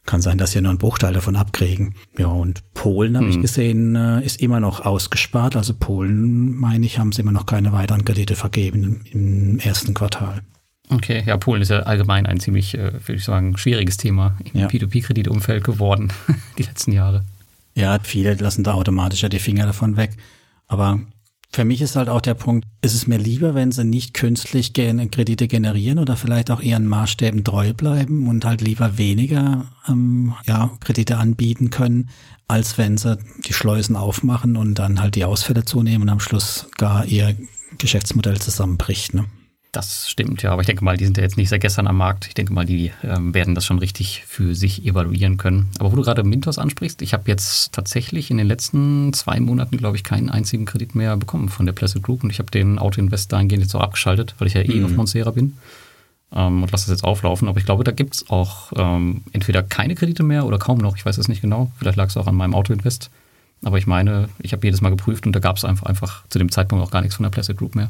kann sein, dass sie nur einen Bruchteil davon abkriegen. Ja, und Polen, habe hm. ich gesehen, äh, ist immer noch ausgespart. Also Polen, meine ich, haben sie immer noch keine weiteren Kredite vergeben im ersten Quartal. Okay, ja, Polen ist ja allgemein ein ziemlich, äh, würde ich sagen, schwieriges Thema im ja. P2P-Kreditumfeld geworden, die letzten Jahre. Ja, viele lassen da automatisch ja die Finger davon weg. Aber für mich ist halt auch der Punkt, ist es mir lieber, wenn sie nicht künstlich Kredite generieren oder vielleicht auch ihren Maßstäben treu bleiben und halt lieber weniger ähm, ja, Kredite anbieten können, als wenn sie die Schleusen aufmachen und dann halt die Ausfälle zunehmen und am Schluss gar ihr Geschäftsmodell zusammenbricht. Ne? Das stimmt, ja. Aber ich denke mal, die sind ja jetzt nicht seit gestern am Markt. Ich denke mal, die ähm, werden das schon richtig für sich evaluieren können. Aber wo du gerade Mintos ansprichst, ich habe jetzt tatsächlich in den letzten zwei Monaten, glaube ich, keinen einzigen Kredit mehr bekommen von der Placid Group. Und ich habe den Auto-Invest dahingehend jetzt auch abgeschaltet, weil ich ja eh mhm. auf Monsera bin. Ähm, und lasse das jetzt auflaufen. Aber ich glaube, da gibt es auch ähm, entweder keine Kredite mehr oder kaum noch. Ich weiß es nicht genau. Vielleicht lag es auch an meinem Auto-Invest. Aber ich meine, ich habe jedes Mal geprüft und da gab es einfach, einfach zu dem Zeitpunkt auch gar nichts von der Placid Group mehr.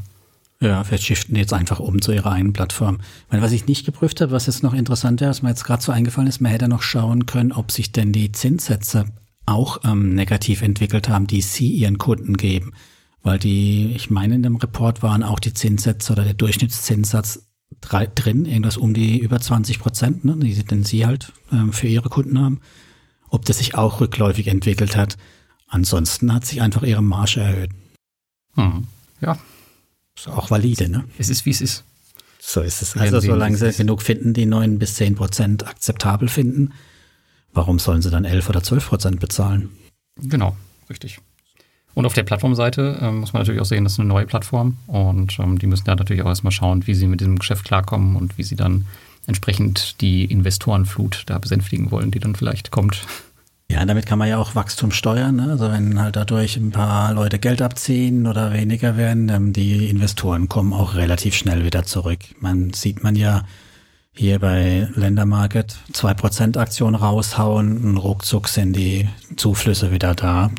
Ja, vielleicht shiften jetzt einfach um zu ihrer eigenen Plattform. Meine, was ich nicht geprüft habe, was jetzt noch interessant wäre, was mir jetzt gerade so eingefallen ist, man hätte noch schauen können, ob sich denn die Zinssätze auch ähm, negativ entwickelt haben, die sie ihren Kunden geben. Weil die, ich meine, in dem Report waren auch die Zinssätze oder der Durchschnittszinssatz drei, drin, irgendwas um die über 20 Prozent, ne, die denn sie halt ähm, für ihre Kunden haben. Ob das sich auch rückläufig entwickelt hat. Ansonsten hat sich einfach ihre Marge erhöht. Hm. Ja, ist auch valide, ne? Es ist, wie es ist. So ist es. Also solange sie genug finden, die neun bis zehn Prozent akzeptabel finden, warum sollen sie dann elf oder zwölf Prozent bezahlen? Genau, richtig. Und auf der Plattformseite ähm, muss man natürlich auch sehen, das ist eine neue Plattform und ähm, die müssen da natürlich auch erstmal schauen, wie sie mit diesem Geschäft klarkommen und wie sie dann entsprechend die Investorenflut da besänftigen wollen, die dann vielleicht kommt. Ja, damit kann man ja auch Wachstum steuern. Ne? Also wenn halt dadurch ein paar Leute Geld abziehen oder weniger werden, ähm, die Investoren kommen auch relativ schnell wieder zurück. Man sieht man ja hier bei Ländermarket zwei Prozent Aktionen raushauen und ruckzuck sind die Zuflüsse wieder da.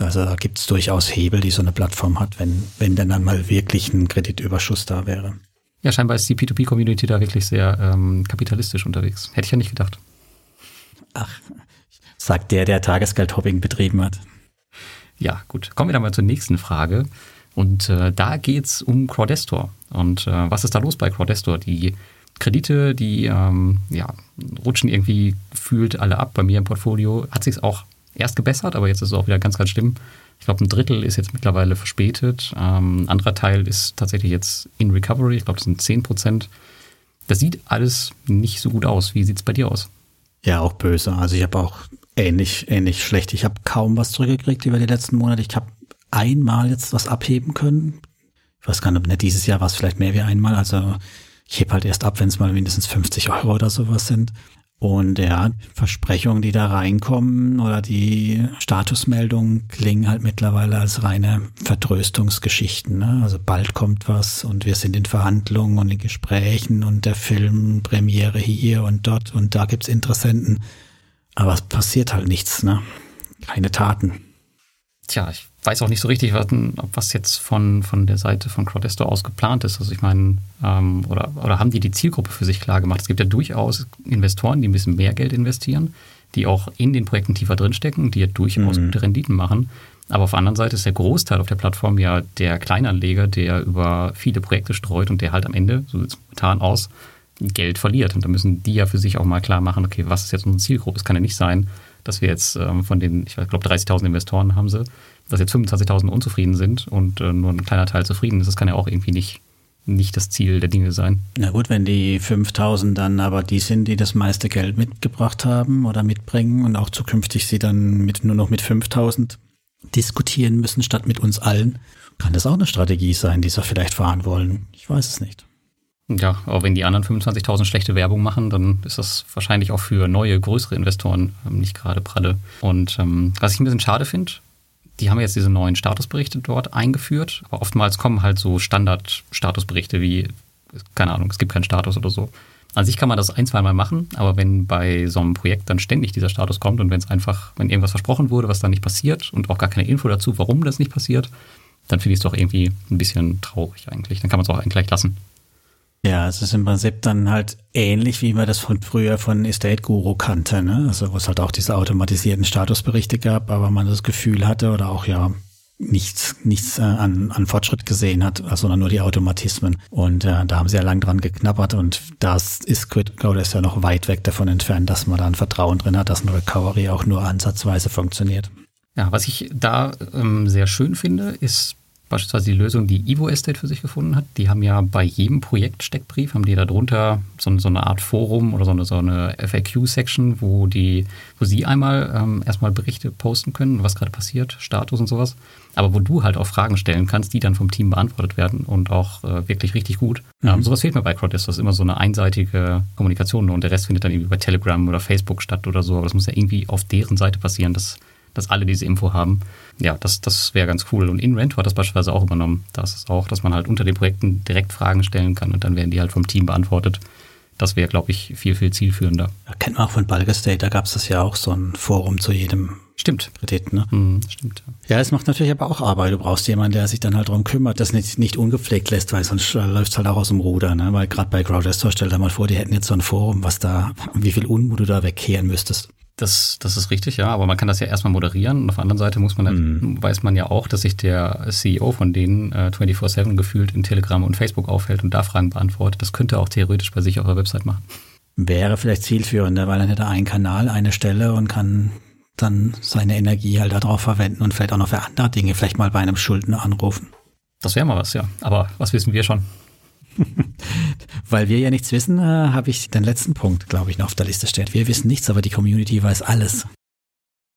Also da gibt es durchaus Hebel, die so eine Plattform hat, wenn, wenn denn dann mal wirklich ein Kreditüberschuss da wäre. Ja, scheinbar ist die P2P-Community da wirklich sehr ähm, kapitalistisch unterwegs. Hätte ich ja nicht gedacht. Sagt der, der Tagesgeldhopping betrieben hat. Ja, gut. Kommen wir dann mal zur nächsten Frage. Und äh, da es um Crowdestor. Und äh, was ist da los bei Crowdestor? Die Kredite, die ähm, ja, rutschen irgendwie gefühlt alle ab. Bei mir im Portfolio hat sich auch erst gebessert, aber jetzt ist es auch wieder ganz, ganz schlimm. Ich glaube, ein Drittel ist jetzt mittlerweile verspätet. Ähm, ein anderer Teil ist tatsächlich jetzt in Recovery. Ich glaube, das sind 10 Prozent. Das sieht alles nicht so gut aus. Wie sieht es bei dir aus? Ja, auch böse. Also ich habe auch ähnlich, ähnlich schlecht. Ich habe kaum was zurückgekriegt über die letzten Monate. Ich habe einmal jetzt was abheben können. Ich weiß gar nicht, dieses Jahr war es vielleicht mehr wie einmal. Also ich heb halt erst ab, wenn es mal mindestens 50 Euro oder sowas sind. Und ja, Versprechungen, die da reinkommen oder die Statusmeldungen klingen halt mittlerweile als reine Vertröstungsgeschichten. Ne? Also bald kommt was und wir sind in Verhandlungen und in Gesprächen und der Film Premiere hier und dort und da gibt's Interessenten. Aber es passiert halt nichts, ne? Keine Taten. Tja, ich weiß auch nicht so richtig, was, was jetzt von, von der Seite von Crowdesto aus geplant ist. Also ich meine, ähm, oder, oder haben die die Zielgruppe für sich klar gemacht? Es gibt ja durchaus Investoren, die ein bisschen mehr Geld investieren, die auch in den Projekten tiefer drinstecken, die ja durchaus mhm. gute Renditen machen. Aber auf der anderen Seite ist der Großteil auf der Plattform ja der Kleinanleger, der über viele Projekte streut und der halt am Ende, so sieht es momentan aus, Geld verliert. Und da müssen die ja für sich auch mal klar machen, okay, was ist jetzt unsere Zielgruppe? Es kann ja nicht sein, dass wir jetzt ähm, von den, ich glaube, 30.000 Investoren haben sie, dass jetzt 25.000 unzufrieden sind und äh, nur ein kleiner Teil zufrieden ist. Das kann ja auch irgendwie nicht, nicht das Ziel der Dinge sein. Na gut, wenn die 5.000 dann aber die sind, die das meiste Geld mitgebracht haben oder mitbringen und auch zukünftig sie dann mit, nur noch mit 5.000 diskutieren müssen statt mit uns allen, kann das auch eine Strategie sein, die sie vielleicht fahren wollen. Ich weiß es nicht. Ja, aber wenn die anderen 25.000 schlechte Werbung machen, dann ist das wahrscheinlich auch für neue, größere Investoren ähm, nicht gerade pralle. Und ähm, was ich ein bisschen schade finde, die haben jetzt diese neuen Statusberichte dort eingeführt, aber oftmals kommen halt so Standard-Statusberichte wie, keine Ahnung, es gibt keinen Status oder so. An sich kann man das ein, zwei Mal machen, aber wenn bei so einem Projekt dann ständig dieser Status kommt und wenn es einfach, wenn irgendwas versprochen wurde, was dann nicht passiert und auch gar keine Info dazu, warum das nicht passiert, dann finde ich es doch irgendwie ein bisschen traurig eigentlich. Dann kann man es auch gleich lassen. Ja, es ist im Prinzip dann halt ähnlich, wie man das von früher von Estate Guru kannte, ne? Also wo es halt auch diese automatisierten Statusberichte gab, aber man das Gefühl hatte oder auch ja nichts, nichts äh, an, an Fortschritt gesehen hat, sondern nur die Automatismen. Und äh, da haben sie ja lang dran geknabbert und das ist Cloud ist ja noch weit weg davon entfernt, dass man da ein Vertrauen drin hat, dass ein Recovery auch nur ansatzweise funktioniert. Ja, was ich da ähm, sehr schön finde, ist beispielsweise die Lösung, die Evo Estate für sich gefunden hat. Die haben ja bei jedem Projekt-Steckbrief, haben die da drunter so, so, eine Art Forum oder so eine, so eine FAQ-Section, wo die, wo sie einmal ähm, erstmal Berichte posten können, was gerade passiert, Status und sowas. Aber wo du halt auch Fragen stellen kannst, die dann vom Team beantwortet werden und auch äh, wirklich richtig gut. Mhm. Ähm, sowas fehlt mir bei Crowdist. Das ist immer so eine einseitige Kommunikation und der Rest findet dann irgendwie bei Telegram oder Facebook statt oder so. Aber das muss ja irgendwie auf deren Seite passieren. Das dass alle diese Info haben. Ja, das, das wäre ganz cool. Und InRent hat das beispielsweise auch übernommen. Das ist auch, dass man halt unter den Projekten direkt Fragen stellen kann und dann werden die halt vom Team beantwortet. Das wäre, glaube ich, viel, viel zielführender. Kennt man auch von Bulk Estate, da gab es das ja auch so ein Forum zu jedem Stimmt. Kredit. Ne? Mhm, stimmt. Ja, es macht natürlich aber auch Arbeit. Du brauchst jemanden, der sich dann halt darum kümmert, das nicht, nicht ungepflegt lässt, weil sonst äh, läuft halt auch aus dem Ruder. Ne? Weil gerade bei Crowdestor, stell dir mal vor, die hätten jetzt so ein Forum, was da, wie viel Unmut du da wegkehren müsstest. Das, das ist richtig, ja, aber man kann das ja erstmal moderieren und auf der anderen Seite muss man mhm. weiß man ja auch, dass sich der CEO von denen äh, 24-7 gefühlt in Telegram und Facebook aufhält und da Fragen beantwortet. Das könnte auch theoretisch bei sich auf der Website machen. Wäre vielleicht zielführender, weil dann hätte er einen Kanal, eine Stelle und kann dann seine Energie halt darauf verwenden und vielleicht auch noch für andere Dinge, vielleicht mal bei einem Schuldner anrufen. Das wäre mal was, ja. Aber was wissen wir schon? Weil wir ja nichts wissen, äh, habe ich den letzten Punkt, glaube ich, noch auf der Liste steht. Wir wissen nichts, aber die Community weiß alles.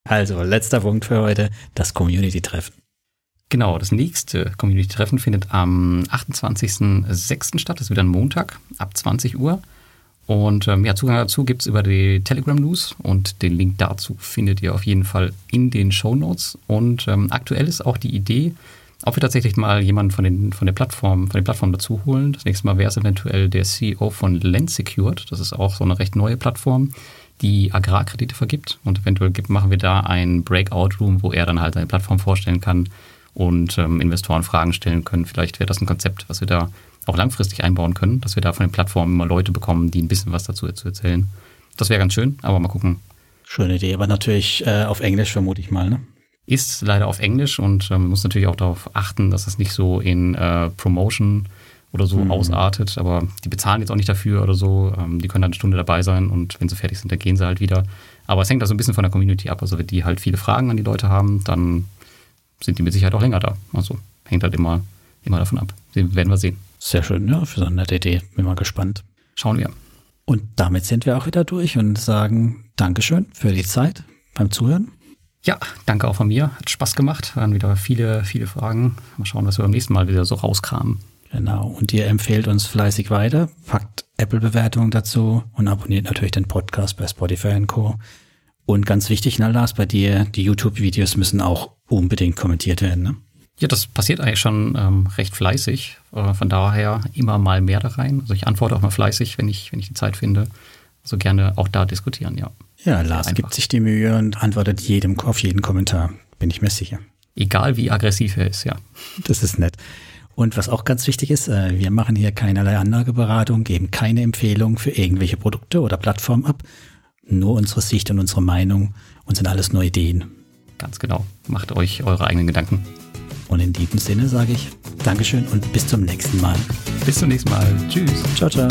Also, letzter Punkt für heute, das Community-Treffen. Genau, das nächste Community-Treffen findet am 28.06. statt. Das ist wieder ein Montag ab 20 Uhr. Und ähm, ja, Zugang dazu gibt es über die Telegram News und den Link dazu findet ihr auf jeden Fall in den Show Notes. Und ähm, aktuell ist auch die Idee, ob wir tatsächlich mal jemanden von, den, von der Plattform, von den Plattformen dazu holen. Das nächste Mal wäre es eventuell der CEO von Lend Secured. Das ist auch so eine recht neue Plattform, die Agrarkredite vergibt. Und eventuell gibt, machen wir da ein Breakout Room, wo er dann halt seine Plattform vorstellen kann und ähm, Investoren Fragen stellen können. Vielleicht wäre das ein Konzept, was wir da auch langfristig einbauen können, dass wir da von den Plattformen immer Leute bekommen, die ein bisschen was dazu zu erzählen. Das wäre ganz schön, aber mal gucken. Schöne Idee, aber natürlich äh, auf Englisch vermute ich mal, ne? Ist leider auf Englisch und äh, man muss natürlich auch darauf achten, dass es nicht so in äh, Promotion oder so mhm. ausartet, aber die bezahlen jetzt auch nicht dafür oder so. Ähm, die können dann eine Stunde dabei sein und wenn sie fertig sind, dann gehen sie halt wieder. Aber es hängt da so ein bisschen von der Community ab. Also wenn die halt viele Fragen an die Leute haben, dann sind die mit Sicherheit auch länger da. Also hängt halt immer, immer davon ab. Werden wir sehen. Sehr schön, ja, für so eine nette Idee. Bin mal gespannt. Schauen wir. Und damit sind wir auch wieder durch und sagen Dankeschön für die Zeit beim Zuhören. Ja, danke auch von mir. Hat Spaß gemacht. Waren wieder viele, viele Fragen. Mal schauen, was wir beim nächsten Mal wieder so rauskramen. Genau. Und ihr empfehlt uns fleißig weiter, packt Apple-Bewertungen dazu und abonniert natürlich den Podcast bei Spotify und Co. Und ganz wichtig, Naldas, bei dir, die YouTube-Videos müssen auch unbedingt kommentiert werden. Ne? Ja, das passiert eigentlich schon ähm, recht fleißig. Äh, von daher immer mal mehr da rein. Also ich antworte auch mal fleißig, wenn ich, wenn ich die Zeit finde. Also gerne auch da diskutieren, ja. Ja, Lars einfach. gibt sich die Mühe und antwortet jedem auf jeden Kommentar, bin ich mir sicher. Egal wie aggressiv er ist, ja. Das ist nett. Und was auch ganz wichtig ist, äh, wir machen hier keinerlei Anlageberatung, geben keine Empfehlung für irgendwelche Produkte oder Plattformen ab. Nur unsere Sicht und unsere Meinung und sind alles nur Ideen. Ganz genau. Macht euch eure eigenen Gedanken. Und in diesem Sinne sage ich Dankeschön und bis zum nächsten Mal. Bis zum nächsten Mal. Tschüss. Ciao, ciao.